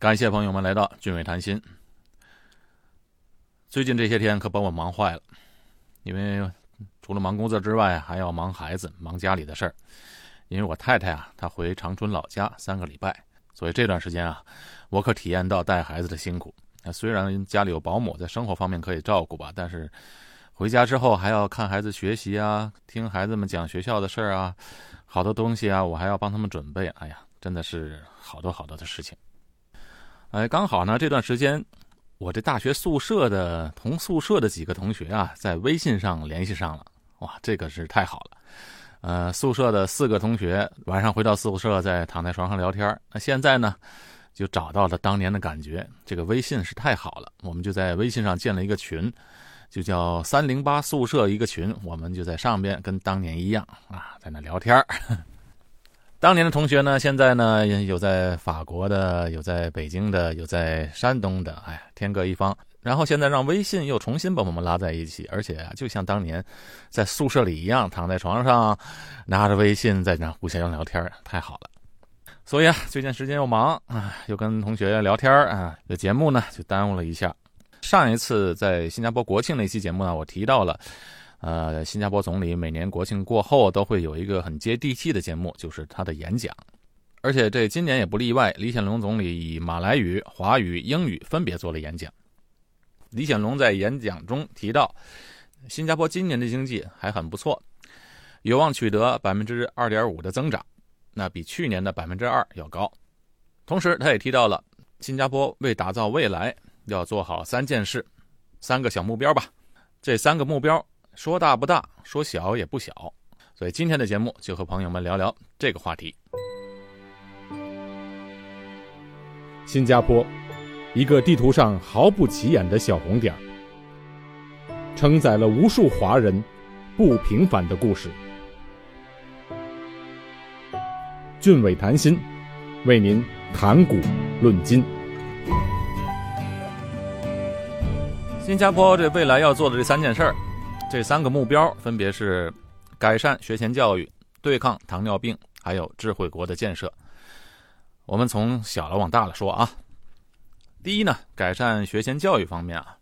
感谢朋友们来到俊伟谈心。最近这些天可把我忙坏了，因为除了忙工作之外，还要忙孩子、忙家里的事儿。因为我太太啊，她回长春老家三个礼拜，所以这段时间啊，我可体验到带孩子的辛苦。那虽然家里有保姆，在生活方面可以照顾吧，但是回家之后还要看孩子学习啊，听孩子们讲学校的事儿啊，好多东西啊，我还要帮他们准备。哎呀，真的是好多好多的事情。哎，刚好呢，这段时间我这大学宿舍的同宿舍的几个同学啊，在微信上联系上了，哇，这个是太好了。呃，宿舍的四个同学晚上回到宿舍，在躺在床上聊天。那现在呢，就找到了当年的感觉。这个微信是太好了，我们就在微信上建了一个群，就叫三零八宿舍一个群，我们就在上边跟当年一样啊，在那聊天儿当年的同学呢，现在呢有在法国的，有在北京的，有在山东的，哎，天各一方。然后现在让微信又重新把我们拉在一起，而且，就像当年在宿舍里一样，躺在床上，拿着微信在那互相聊天，太好了。所以啊，最近时间又忙啊，又跟同学聊天啊，这节目呢就耽误了一下。上一次在新加坡国庆那期节目呢，我提到了。呃，新加坡总理每年国庆过后都会有一个很接地气的节目，就是他的演讲，而且这今年也不例外。李显龙总理以马来语、华语、英语分别做了演讲。李显龙在演讲中提到，新加坡今年的经济还很不错，有望取得百分之二点五的增长，那比去年的百分之二要高。同时，他也提到了新加坡为打造未来要做好三件事，三个小目标吧。这三个目标。说大不大，说小也不小，所以今天的节目就和朋友们聊聊这个话题。新加坡，一个地图上毫不起眼的小红点承载了无数华人不平凡的故事。俊伟谈心，为您谈古论今。新加坡这未来要做的这三件事儿。这三个目标分别是改善学前教育、对抗糖尿病，还有智慧国的建设。我们从小了往大了说啊。第一呢，改善学前教育方面啊，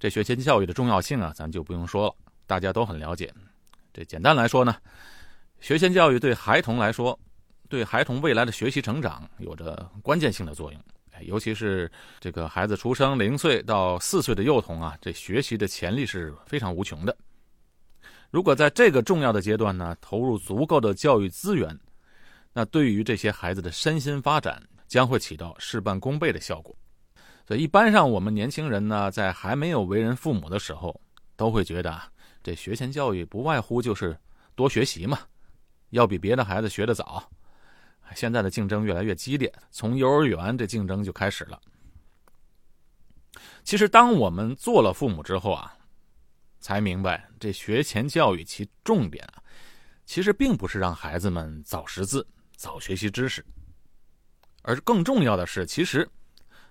这学前教育的重要性啊，咱就不用说了，大家都很了解。这简单来说呢，学前教育对孩童来说，对孩童未来的学习成长有着关键性的作用。尤其是这个孩子出生零岁到四岁的幼童啊，这学习的潜力是非常无穷的。如果在这个重要的阶段呢，投入足够的教育资源，那对于这些孩子的身心发展将会起到事半功倍的效果。所以，一般上我们年轻人呢，在还没有为人父母的时候，都会觉得啊，这学前教育不外乎就是多学习嘛，要比别的孩子学得早。现在的竞争越来越激烈，从幼儿园这竞争就开始了。其实，当我们做了父母之后啊，才明白这学前教育其重点啊，其实并不是让孩子们早识字、早学习知识，而更重要的是，其实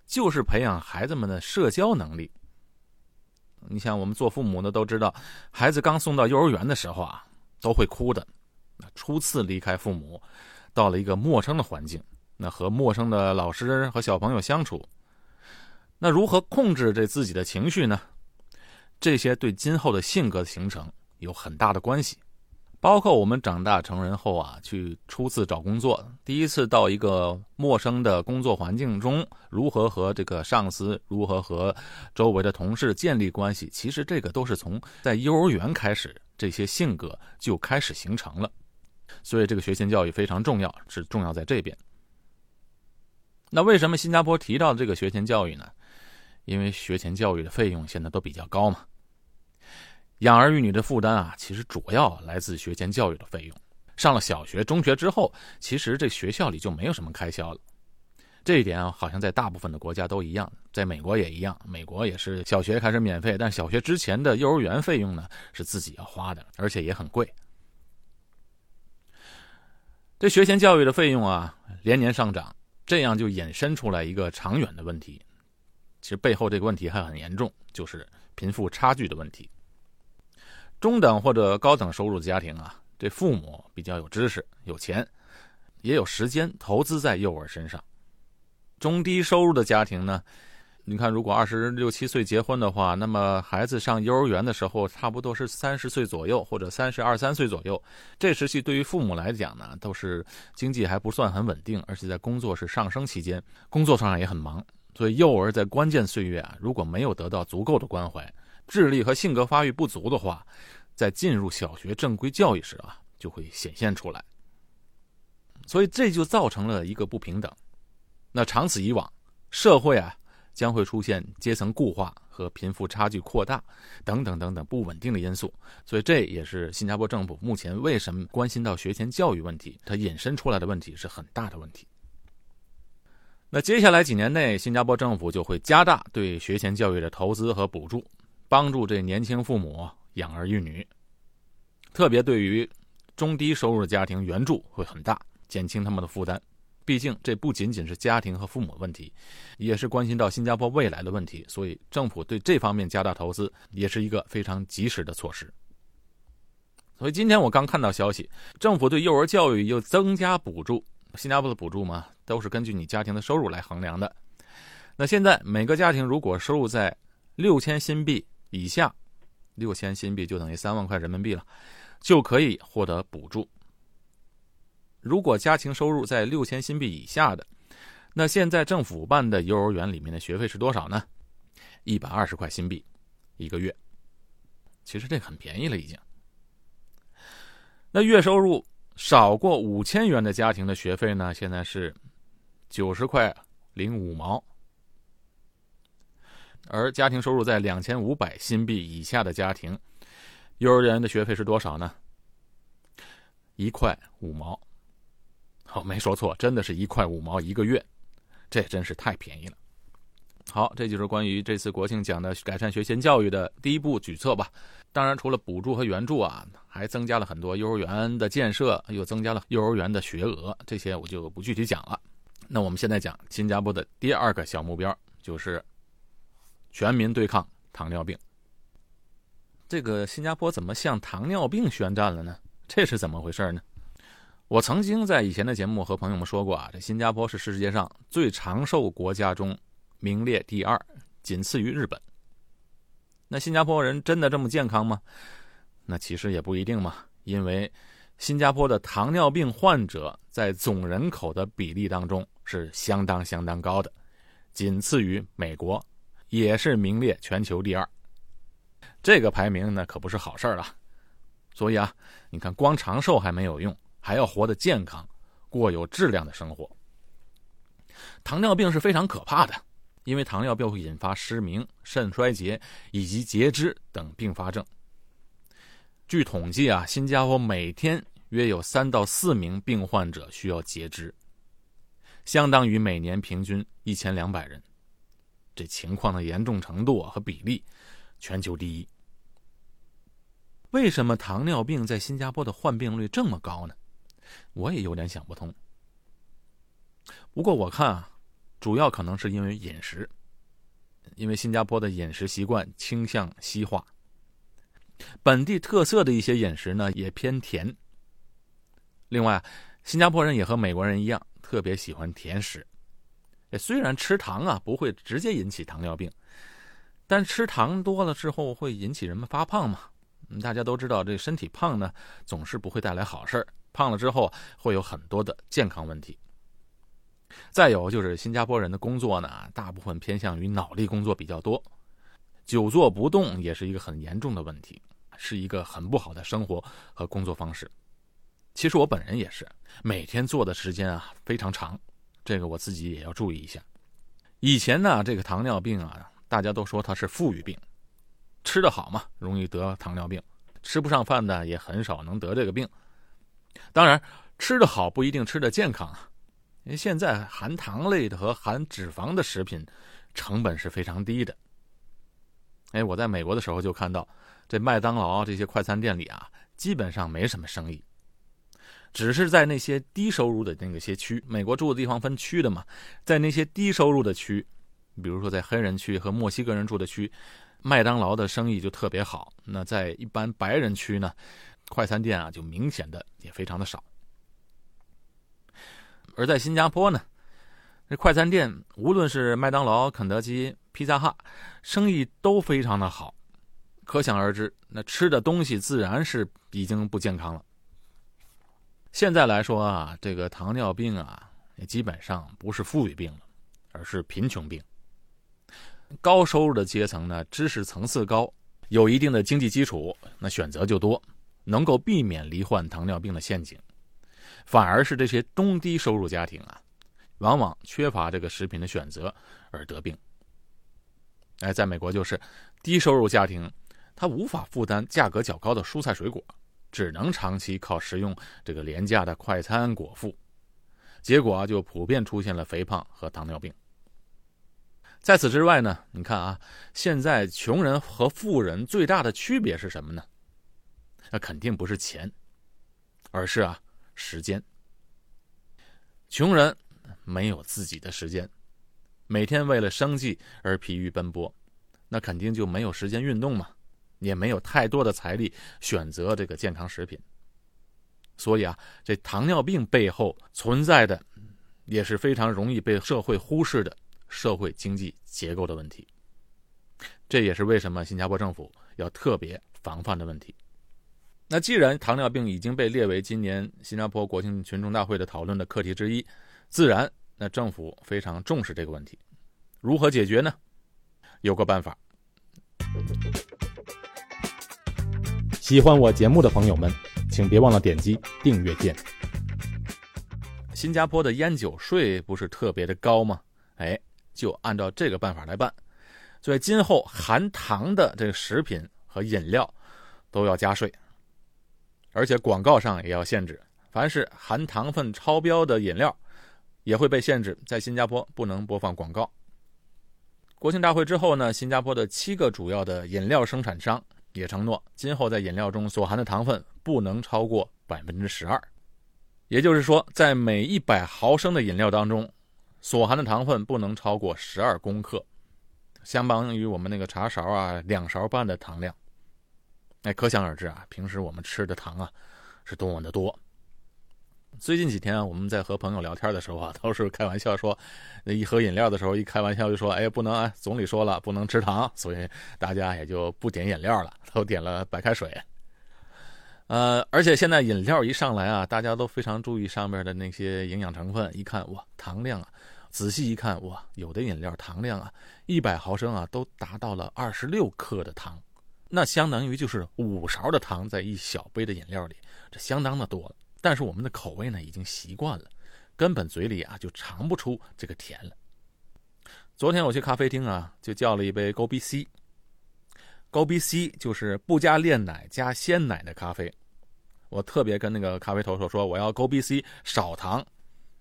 就是培养孩子们的社交能力。你像我们做父母的都知道，孩子刚送到幼儿园的时候啊，都会哭的，初次离开父母。到了一个陌生的环境，那和陌生的老师和小朋友相处，那如何控制这自己的情绪呢？这些对今后的性格形成有很大的关系。包括我们长大成人后啊，去初次找工作，第一次到一个陌生的工作环境中，如何和这个上司，如何和周围的同事建立关系，其实这个都是从在幼儿园开始，这些性格就开始形成了。所以，这个学前教育非常重要，是重要在这边。那为什么新加坡提到这个学前教育呢？因为学前教育的费用现在都比较高嘛。养儿育女的负担啊，其实主要来自学前教育的费用。上了小学、中学之后，其实这学校里就没有什么开销了。这一点啊，好像在大部分的国家都一样，在美国也一样。美国也是小学开始免费，但小学之前的幼儿园费用呢，是自己要花的，而且也很贵。这学前教育的费用啊，连年上涨，这样就衍生出来一个长远的问题。其实背后这个问题还很严重，就是贫富差距的问题。中等或者高等收入的家庭啊，这父母比较有知识、有钱，也有时间投资在幼儿身上。中低收入的家庭呢，你看，如果二十六七岁结婚的话，那么孩子上幼儿园的时候，差不多是三十岁左右，或者三十二三岁左右。这时期对于父母来讲呢，都是经济还不算很稳定，而且在工作是上升期间，工作上也很忙。所以幼儿在关键岁月啊，如果没有得到足够的关怀，智力和性格发育不足的话，在进入小学正规教育时啊，就会显现出来。所以这就造成了一个不平等。那长此以往，社会啊将会出现阶层固化和贫富差距扩大等等等等不稳定的因素。所以这也是新加坡政府目前为什么关心到学前教育问题，它引申出来的问题是很大的问题。那接下来几年内，新加坡政府就会加大对学前教育的投资和补助，帮助这年轻父母养儿育女。特别对于中低收入的家庭，援助会很大，减轻他们的负担。毕竟这不仅仅是家庭和父母问题，也是关心到新加坡未来的问题。所以政府对这方面加大投资，也是一个非常及时的措施。所以今天我刚看到消息，政府对幼儿教育又增加补助。新加坡的补助嘛，都是根据你家庭的收入来衡量的。那现在每个家庭如果收入在六千新币以下，六千新币就等于三万块人民币了，就可以获得补助。如果家庭收入在六千新币以下的，那现在政府办的幼儿园里面的学费是多少呢？一百二十块新币一个月。其实这很便宜了已经。那月收入。少过五千元的家庭的学费呢，现在是九十块零五毛，而家庭收入在两千五百新币以下的家庭，幼儿园的学费是多少呢？一块五毛。好，没说错，真的是一块五毛一个月，这真是太便宜了。好，这就是关于这次国庆讲的改善学前教育的第一步举措吧。当然，除了补助和援助啊，还增加了很多幼儿园的建设，又增加了幼儿园的学额，这些我就不具体讲了。那我们现在讲新加坡的第二个小目标，就是全民对抗糖尿病。这个新加坡怎么向糖尿病宣战了呢？这是怎么回事呢？我曾经在以前的节目和朋友们说过啊，这新加坡是世界上最长寿国家中。名列第二，仅次于日本。那新加坡人真的这么健康吗？那其实也不一定嘛。因为新加坡的糖尿病患者在总人口的比例当中是相当相当高的，仅次于美国，也是名列全球第二。这个排名那可不是好事了。所以啊，你看，光长寿还没有用，还要活得健康，过有质量的生活。糖尿病是非常可怕的。因为糖尿病会引发失明、肾衰竭以及截肢等并发症。据统计啊，新加坡每天约有三到四名病患者需要截肢，相当于每年平均一千两百人。这情况的严重程度和比例，全球第一。为什么糖尿病在新加坡的患病率这么高呢？我也有点想不通。不过我看啊。主要可能是因为饮食，因为新加坡的饮食习惯倾向西化，本地特色的一些饮食呢也偏甜。另外，新加坡人也和美国人一样，特别喜欢甜食。虽然吃糖啊不会直接引起糖尿病，但吃糖多了之后会引起人们发胖嘛。大家都知道，这身体胖呢总是不会带来好事儿胖了之后会有很多的健康问题。再有就是新加坡人的工作呢，大部分偏向于脑力工作比较多，久坐不动也是一个很严重的问题，是一个很不好的生活和工作方式。其实我本人也是，每天坐的时间啊非常长，这个我自己也要注意一下。以前呢，这个糖尿病啊，大家都说它是富裕病，吃得好嘛，容易得糖尿病；吃不上饭的也很少能得这个病。当然，吃得好不一定吃得健康啊。因为现在含糖类的和含脂肪的食品，成本是非常低的。哎，我在美国的时候就看到，这麦当劳这些快餐店里啊，基本上没什么生意，只是在那些低收入的那个些区，美国住的地方分区的嘛，在那些低收入的区，比如说在黑人区和墨西哥人住的区，麦当劳的生意就特别好。那在一般白人区呢，快餐店啊就明显的也非常的少。而在新加坡呢，这快餐店无论是麦当劳、肯德基、披萨哈，生意都非常的好，可想而知，那吃的东西自然是已经不健康了。现在来说啊，这个糖尿病啊，也基本上不是富裕病了，而是贫穷病。高收入的阶层呢，知识层次高，有一定的经济基础，那选择就多，能够避免罹患糖尿病的陷阱。反而是这些中低收入家庭啊，往往缺乏这个食品的选择而得病。哎，在美国就是低收入家庭，他无法负担价格较高的蔬菜水果，只能长期靠食用这个廉价的快餐果腹，结果就普遍出现了肥胖和糖尿病。在此之外呢，你看啊，现在穷人和富人最大的区别是什么呢？那肯定不是钱，而是啊。时间，穷人没有自己的时间，每天为了生计而疲于奔波，那肯定就没有时间运动嘛，也没有太多的财力选择这个健康食品。所以啊，这糖尿病背后存在的也是非常容易被社会忽视的社会经济结构的问题。这也是为什么新加坡政府要特别防范的问题。那既然糖尿病已经被列为今年新加坡国庆群众大会的讨论的课题之一，自然那政府非常重视这个问题。如何解决呢？有个办法。喜欢我节目的朋友们，请别忘了点击订阅键。新加坡的烟酒税不是特别的高吗？哎，就按照这个办法来办，所以今后含糖的这个食品和饮料都要加税。而且广告上也要限制，凡是含糖分超标的饮料，也会被限制在新加坡不能播放广告。国庆大会之后呢，新加坡的七个主要的饮料生产商也承诺，今后在饮料中所含的糖分不能超过百分之十二，也就是说，在每一百毫升的饮料当中，所含的糖分不能超过十二公克，相当于我们那个茶勺啊两勺半的糖量。哎，可想而知啊，平时我们吃的糖啊，是多么的多。最近几天啊我们在和朋友聊天的时候啊，都是开玩笑说，那一喝饮料的时候，一开玩笑就说：“哎，不能啊，总理说了不能吃糖，所以大家也就不点饮料了，都点了白开水。”呃，而且现在饮料一上来啊，大家都非常注意上面的那些营养成分，一看哇，糖量啊，仔细一看哇，有的饮料糖量啊，一百毫升啊，都达到了二十六克的糖。那相当于就是五勺的糖在一小杯的饮料里，这相当的多了。但是我们的口味呢已经习惯了，根本嘴里啊就尝不出这个甜了。昨天我去咖啡厅啊，就叫了一杯高 B C。高 B C 就是不加炼奶加鲜奶的咖啡。我特别跟那个咖啡投手说我要高 B C 少糖，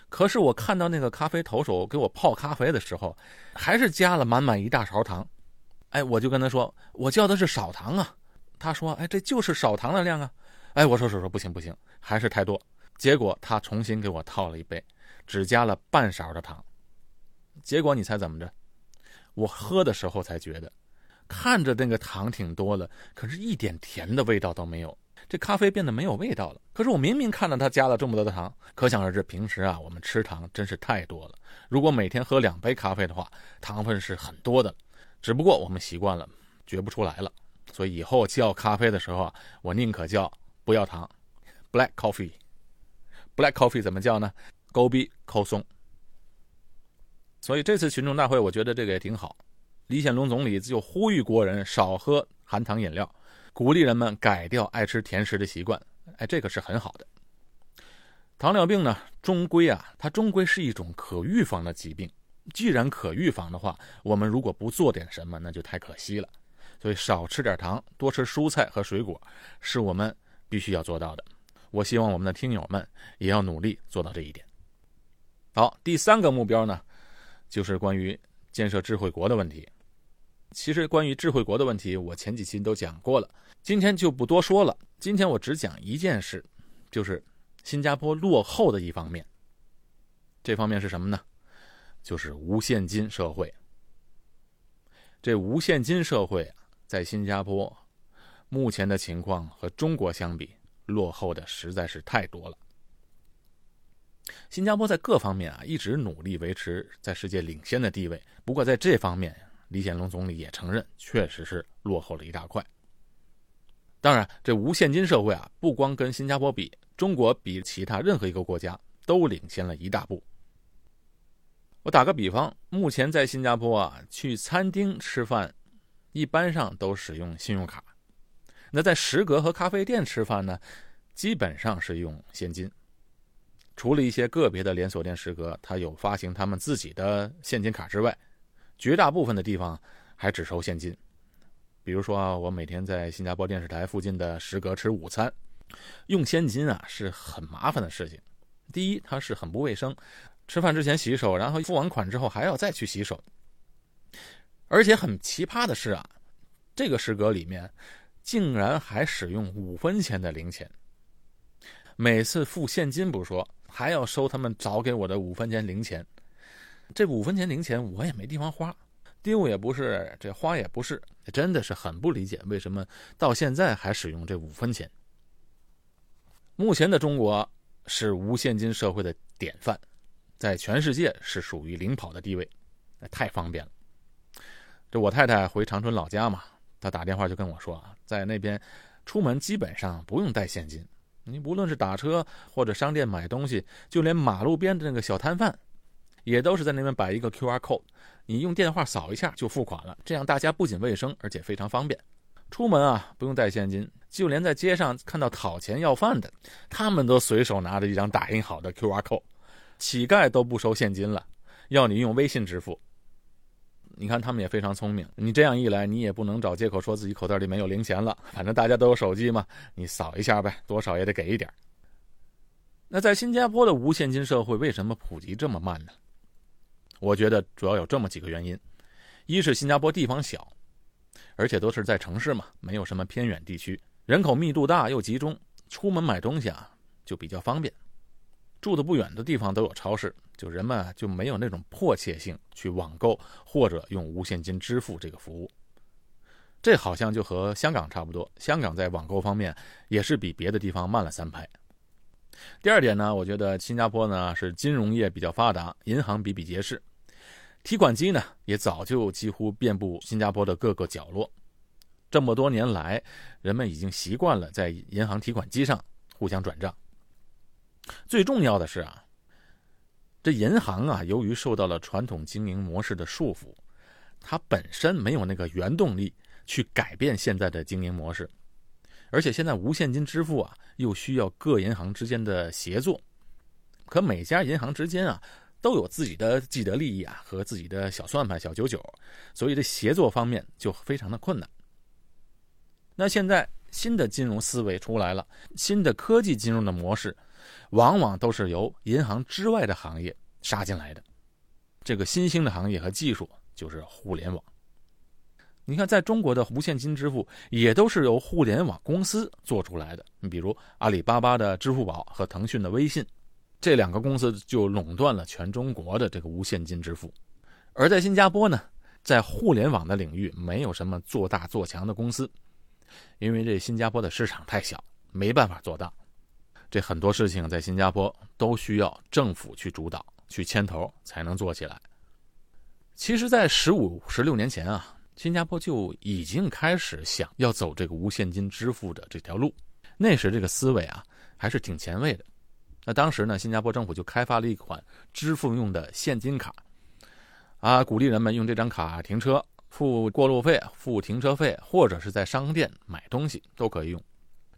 可是我看到那个咖啡投手给我泡咖啡的时候，还是加了满满一大勺糖。哎，我就跟他说，我叫的是少糖啊。他说，哎，这就是少糖的量啊。哎，我说说说，不行不行，还是太多。结果他重新给我套了一杯，只加了半勺的糖。结果你猜怎么着？我喝的时候才觉得，看着那个糖挺多的，可是一点甜的味道都没有。这咖啡变得没有味道了。可是我明明看到他加了这么多的糖，可想而知，平时啊，我们吃糖真是太多了。如果每天喝两杯咖啡的话，糖分是很多的。只不过我们习惯了，觉不出来了，所以以后叫咖啡的时候啊，我宁可叫不要糖，black coffee。black coffee 怎么叫呢？勾逼扣松。所以这次群众大会，我觉得这个也挺好。李显龙总理就呼吁国人少喝含糖饮料，鼓励人们改掉爱吃甜食的习惯。哎，这个是很好的。糖尿病呢，终归啊，它终归是一种可预防的疾病。既然可预防的话，我们如果不做点什么，那就太可惜了。所以少吃点糖，多吃蔬菜和水果，是我们必须要做到的。我希望我们的听友们也要努力做到这一点。好，第三个目标呢，就是关于建设智慧国的问题。其实关于智慧国的问题，我前几期都讲过了，今天就不多说了。今天我只讲一件事，就是新加坡落后的一方面。这方面是什么呢？就是无现金社会。这无现金社会在新加坡目前的情况和中国相比，落后的实在是太多了。新加坡在各方面啊一直努力维持在世界领先的地位，不过在这方面，李显龙总理也承认，确实是落后了一大块。当然，这无现金社会啊，不光跟新加坡比，中国比其他任何一个国家都领先了一大步。我打个比方，目前在新加坡啊，去餐厅吃饭，一般上都使用信用卡；那在食阁和咖啡店吃饭呢，基本上是用现金。除了一些个别的连锁店食阁，它有发行他们自己的现金卡之外，绝大部分的地方还只收现金。比如说，啊我每天在新加坡电视台附近的食阁吃午餐，用现金啊是很麻烦的事情。第一，它是很不卫生，吃饭之前洗手，然后付完款之后还要再去洗手。而且很奇葩的是啊，这个食阁里面竟然还使用五分钱的零钱。每次付现金不说，还要收他们找给我的五分钱零钱。这五分钱零钱我也没地方花。丢也不是，这花也不是，真的是很不理解为什么到现在还使用这五分钱。目前的中国是无现金社会的典范，在全世界是属于领跑的地位，那太方便了。这我太太回长春老家嘛，她打电话就跟我说啊，在那边出门基本上不用带现金，你无论是打车或者商店买东西，就连马路边的那个小摊贩。也都是在那边摆一个 QR code，你用电话扫一下就付款了。这样大家不仅卫生，而且非常方便。出门啊不用带现金，就连在街上看到讨钱要饭的，他们都随手拿着一张打印好的 QR code。乞丐都不收现金了，要你用微信支付。你看他们也非常聪明，你这样一来，你也不能找借口说自己口袋里没有零钱了。反正大家都有手机嘛，你扫一下呗，多少也得给一点。那在新加坡的无现金社会为什么普及这么慢呢？我觉得主要有这么几个原因：一是新加坡地方小，而且都是在城市嘛，没有什么偏远地区，人口密度大又集中，出门买东西啊就比较方便。住的不远的地方都有超市，就人们就没有那种迫切性去网购或者用无现金支付这个服务。这好像就和香港差不多，香港在网购方面也是比别的地方慢了三拍。第二点呢，我觉得新加坡呢是金融业比较发达，银行比比皆是。提款机呢，也早就几乎遍布新加坡的各个角落。这么多年来，人们已经习惯了在银行提款机上互相转账。最重要的是啊，这银行啊，由于受到了传统经营模式的束缚，它本身没有那个原动力去改变现在的经营模式。而且现在无现金支付啊，又需要各银行之间的协作，可每家银行之间啊。都有自己的既得利益啊和自己的小算盘、小九九，所以这协作方面就非常的困难。那现在新的金融思维出来了，新的科技金融的模式，往往都是由银行之外的行业杀进来的。这个新兴的行业和技术就是互联网。你看，在中国的无现金支付也都是由互联网公司做出来的。你比如阿里巴巴的支付宝和腾讯的微信。这两个公司就垄断了全中国的这个无现金支付，而在新加坡呢，在互联网的领域没有什么做大做强的公司，因为这新加坡的市场太小，没办法做大。这很多事情在新加坡都需要政府去主导、去牵头才能做起来。其实，在十五、十六年前啊，新加坡就已经开始想要走这个无现金支付的这条路，那时这个思维啊还是挺前卫的。那当时呢，新加坡政府就开发了一款支付用的现金卡，啊，鼓励人们用这张卡停车、付过路费、付停车费，或者是在商店买东西都可以用。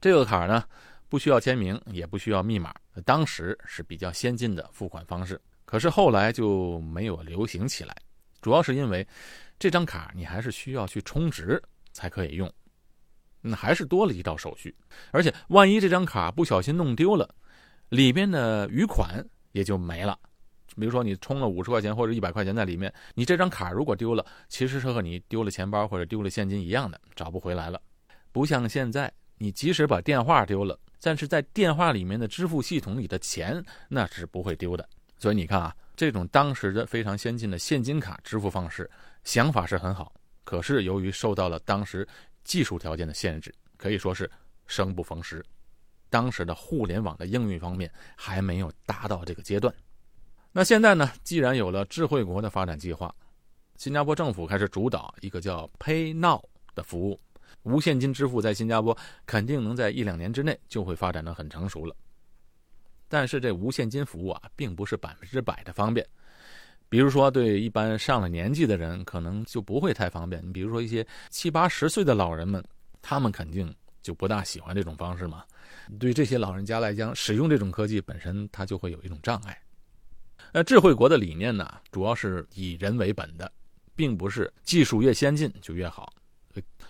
这个卡呢，不需要签名，也不需要密码，当时是比较先进的付款方式。可是后来就没有流行起来，主要是因为这张卡你还是需要去充值才可以用，那还是多了一道手续，而且万一这张卡不小心弄丢了。里边的余款也就没了，比如说你充了五十块钱或者一百块钱在里面，你这张卡如果丢了，其实是和你丢了钱包或者丢了现金一样的，找不回来了。不像现在，你即使把电话丢了，但是在电话里面的支付系统里的钱那是不会丢的。所以你看啊，这种当时的非常先进的现金卡支付方式，想法是很好，可是由于受到了当时技术条件的限制，可以说是生不逢时。当时的互联网的应用方面还没有达到这个阶段。那现在呢，既然有了智慧国的发展计划，新加坡政府开始主导一个叫 Pay Now 的服务，无现金支付在新加坡肯定能在一两年之内就会发展的很成熟了。但是这无现金服务啊，并不是百分之百的方便。比如说，对一般上了年纪的人，可能就不会太方便。你比如说一些七八十岁的老人们，他们肯定就不大喜欢这种方式嘛。对这些老人家来讲，使用这种科技本身，它就会有一种障碍。那智慧国的理念呢，主要是以人为本的，并不是技术越先进就越好。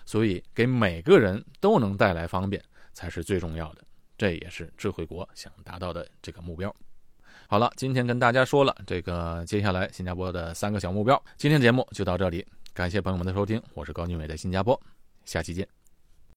所以，给每个人都能带来方便才是最重要的。这也是智慧国想达到的这个目标。好了，今天跟大家说了这个接下来新加坡的三个小目标。今天节目就到这里，感谢朋友们的收听，我是高俊伟，在新加坡，下期见。